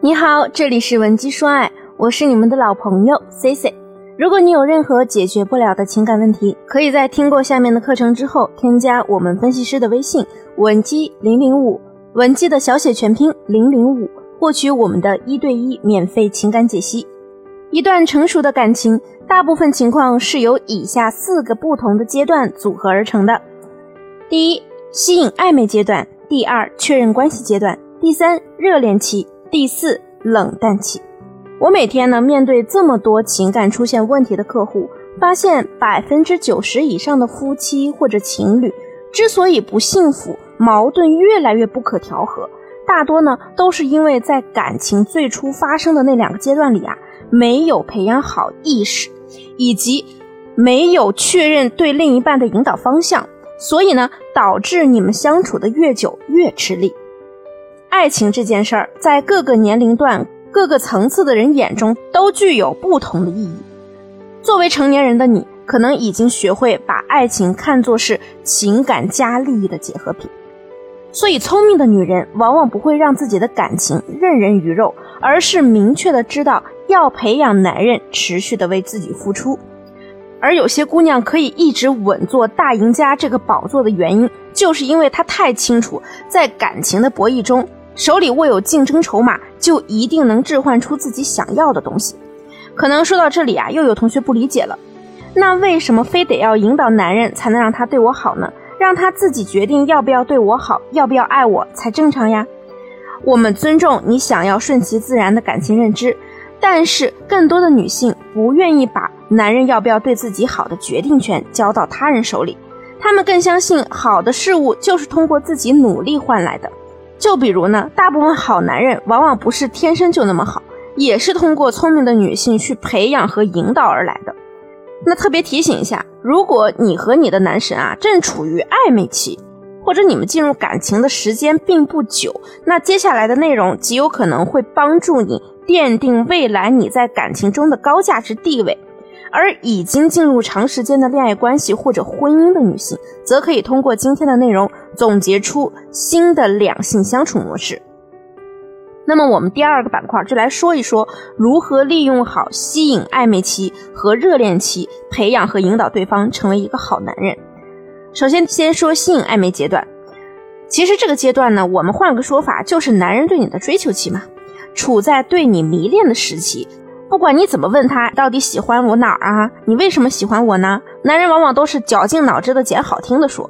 你好，这里是文姬说爱，我是你们的老朋友 C C。如果你有任何解决不了的情感问题，可以在听过下面的课程之后，添加我们分析师的微信文姬零零五，文姬的小写全拼零零五，获取我们的一对一免费情感解析。一段成熟的感情，大部分情况是由以下四个不同的阶段组合而成的：第一，吸引暧昧阶段；第二，确认关系阶段；第三，热恋期。第四，冷淡期。我每天呢面对这么多情感出现问题的客户，发现百分之九十以上的夫妻或者情侣之所以不幸福，矛盾越来越不可调和，大多呢都是因为在感情最初发生的那两个阶段里啊，没有培养好意识，以及没有确认对另一半的引导方向，所以呢导致你们相处的越久越吃力。爱情这件事儿，在各个年龄段、各个层次的人眼中都具有不同的意义。作为成年人的你，可能已经学会把爱情看作是情感加利益的结合品。所以，聪明的女人往往不会让自己的感情任人鱼肉，而是明确的知道要培养男人持续的为自己付出。而有些姑娘可以一直稳坐大赢家这个宝座的原因，就是因为她太清楚，在感情的博弈中。手里握有竞争筹码，就一定能置换出自己想要的东西。可能说到这里啊，又有同学不理解了。那为什么非得要引导男人才能让他对我好呢？让他自己决定要不要对我好，要不要爱我才正常呀？我们尊重你想要顺其自然的感情认知，但是更多的女性不愿意把男人要不要对自己好的决定权交到他人手里，她们更相信好的事物就是通过自己努力换来的。就比如呢，大部分好男人往往不是天生就那么好，也是通过聪明的女性去培养和引导而来的。那特别提醒一下，如果你和你的男神啊正处于暧昧期，或者你们进入感情的时间并不久，那接下来的内容极有可能会帮助你奠定未来你在感情中的高价值地位。而已经进入长时间的恋爱关系或者婚姻的女性，则可以通过今天的内容总结出新的两性相处模式。那么，我们第二个板块就来说一说如何利用好吸引暧昧期和热恋期，培养和引导对方成为一个好男人。首先，先说吸引暧昧阶段。其实这个阶段呢，我们换个说法，就是男人对你的追求期嘛，处在对你迷恋的时期。不管你怎么问他，到底喜欢我哪儿啊？你为什么喜欢我呢？男人往往都是绞尽脑汁的捡好听的说，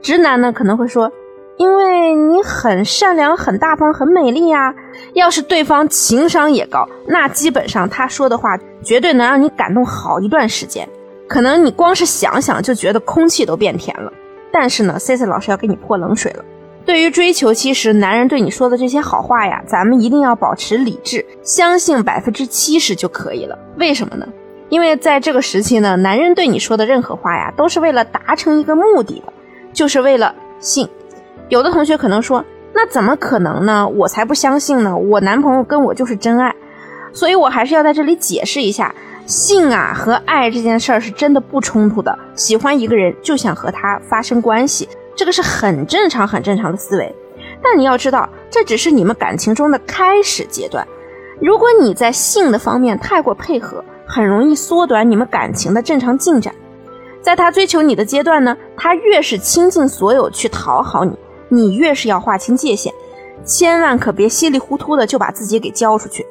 直男呢可能会说，因为你很善良、很大方、很美丽呀。要是对方情商也高，那基本上他说的话绝对能让你感动好一段时间。可能你光是想想就觉得空气都变甜了。但是呢，Cici 老师要给你泼冷水了。对于追求期时男人对你说的这些好话呀，咱们一定要保持理智，相信百分之七十就可以了。为什么呢？因为在这个时期呢，男人对你说的任何话呀，都是为了达成一个目的的，就是为了性。有的同学可能说，那怎么可能呢？我才不相信呢！我男朋友跟我就是真爱，所以我还是要在这里解释一下，性啊和爱这件事儿是真的不冲突的。喜欢一个人就想和他发生关系。这个是很正常、很正常的思维，但你要知道，这只是你们感情中的开始阶段。如果你在性的方面太过配合，很容易缩短你们感情的正常进展。在他追求你的阶段呢，他越是倾尽所有去讨好你，你越是要划清界限，千万可别稀里糊涂的就把自己给交出去。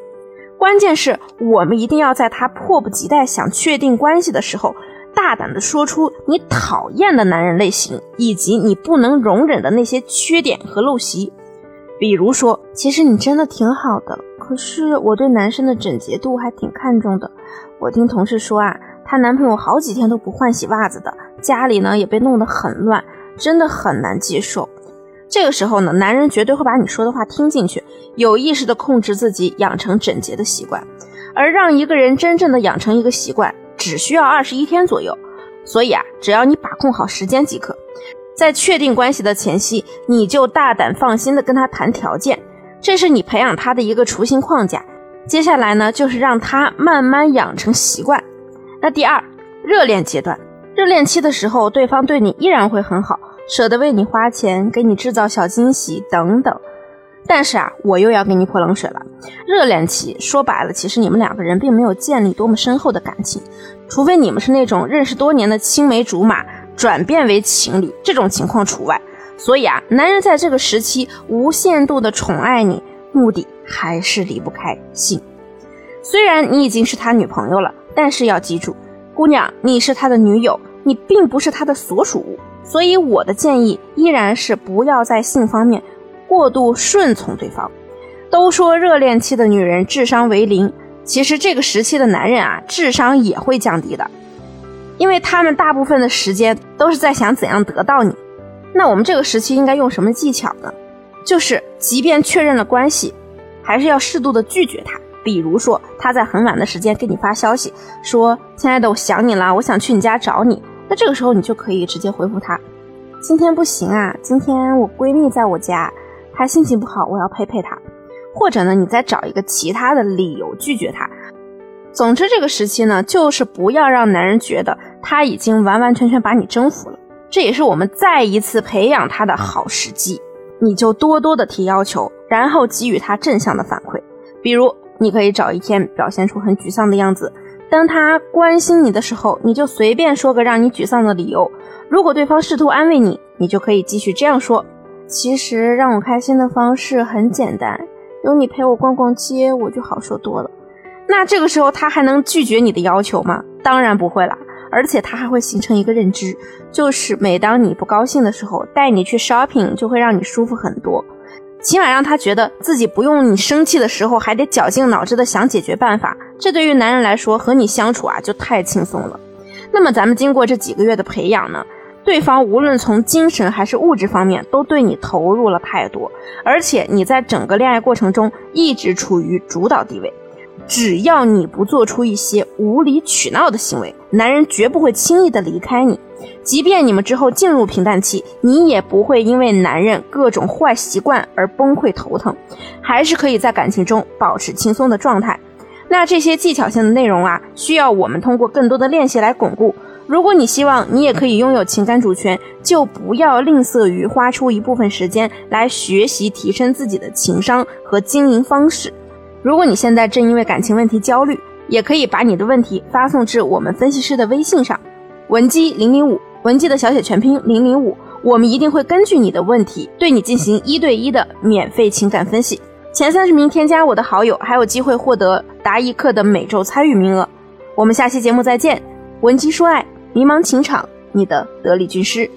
关键是我们一定要在他迫不及待想确定关系的时候。大胆的说出你讨厌的男人类型，以及你不能容忍的那些缺点和陋习。比如说，其实你真的挺好的，可是我对男生的整洁度还挺看重的。我听同事说啊，她男朋友好几天都不换洗袜子的，家里呢也被弄得很乱，真的很难接受。这个时候呢，男人绝对会把你说的话听进去，有意识的控制自己养成整洁的习惯。而让一个人真正的养成一个习惯。只需要二十一天左右，所以啊，只要你把控好时间即可。在确定关系的前夕，你就大胆放心的跟他谈条件，这是你培养他的一个雏形框架。接下来呢，就是让他慢慢养成习惯。那第二，热恋阶段，热恋期的时候，对方对你依然会很好，舍得为你花钱，给你制造小惊喜等等。但是啊，我又要给你泼冷水了。热恋期说白了，其实你们两个人并没有建立多么深厚的感情，除非你们是那种认识多年的青梅竹马转变为情侣，这种情况除外。所以啊，男人在这个时期无限度的宠爱你，目的还是离不开性。虽然你已经是他女朋友了，但是要记住，姑娘，你是他的女友，你并不是他的所属物。所以我的建议依然是不要在性方面过度顺从对方。都说热恋期的女人智商为零，其实这个时期的男人啊，智商也会降低的，因为他们大部分的时间都是在想怎样得到你。那我们这个时期应该用什么技巧呢？就是即便确认了关系，还是要适度的拒绝他。比如说他在很晚的时间给你发消息，说：“亲爱的，我想你了，我想去你家找你。”那这个时候你就可以直接回复他：“今天不行啊，今天我闺蜜在我家，她心情不好，我要陪陪她。”或者呢，你再找一个其他的理由拒绝他。总之，这个时期呢，就是不要让男人觉得他已经完完全全把你征服了。这也是我们再一次培养他的好时机。你就多多的提要求，然后给予他正向的反馈。比如，你可以找一天表现出很沮丧的样子，当他关心你的时候，你就随便说个让你沮丧的理由。如果对方试图安慰你，你就可以继续这样说：“其实让我开心的方式很简单。”有你陪我逛逛街，我就好受多了。那这个时候他还能拒绝你的要求吗？当然不会了。而且他还会形成一个认知，就是每当你不高兴的时候，带你去 shopping 就会让你舒服很多。起码让他觉得自己不用你生气的时候还得绞尽脑汁的想解决办法。这对于男人来说，和你相处啊就太轻松了。那么咱们经过这几个月的培养呢？对方无论从精神还是物质方面都对你投入了太多，而且你在整个恋爱过程中一直处于主导地位。只要你不做出一些无理取闹的行为，男人绝不会轻易的离开你。即便你们之后进入平淡期，你也不会因为男人各种坏习惯而崩溃头疼，还是可以在感情中保持轻松的状态。那这些技巧性的内容啊，需要我们通过更多的练习来巩固。如果你希望你也可以拥有情感主权，就不要吝啬于花出一部分时间来学习提升自己的情商和经营方式。如果你现在正因为感情问题焦虑，也可以把你的问题发送至我们分析师的微信上，文姬零零五，文姬的小写全拼零零五，我们一定会根据你的问题对你进行一对一的免费情感分析。前三十名添加我的好友还有机会获得答疑课的每周参与名额。我们下期节目再见，文姬说爱。迷茫情场，你的得力军师。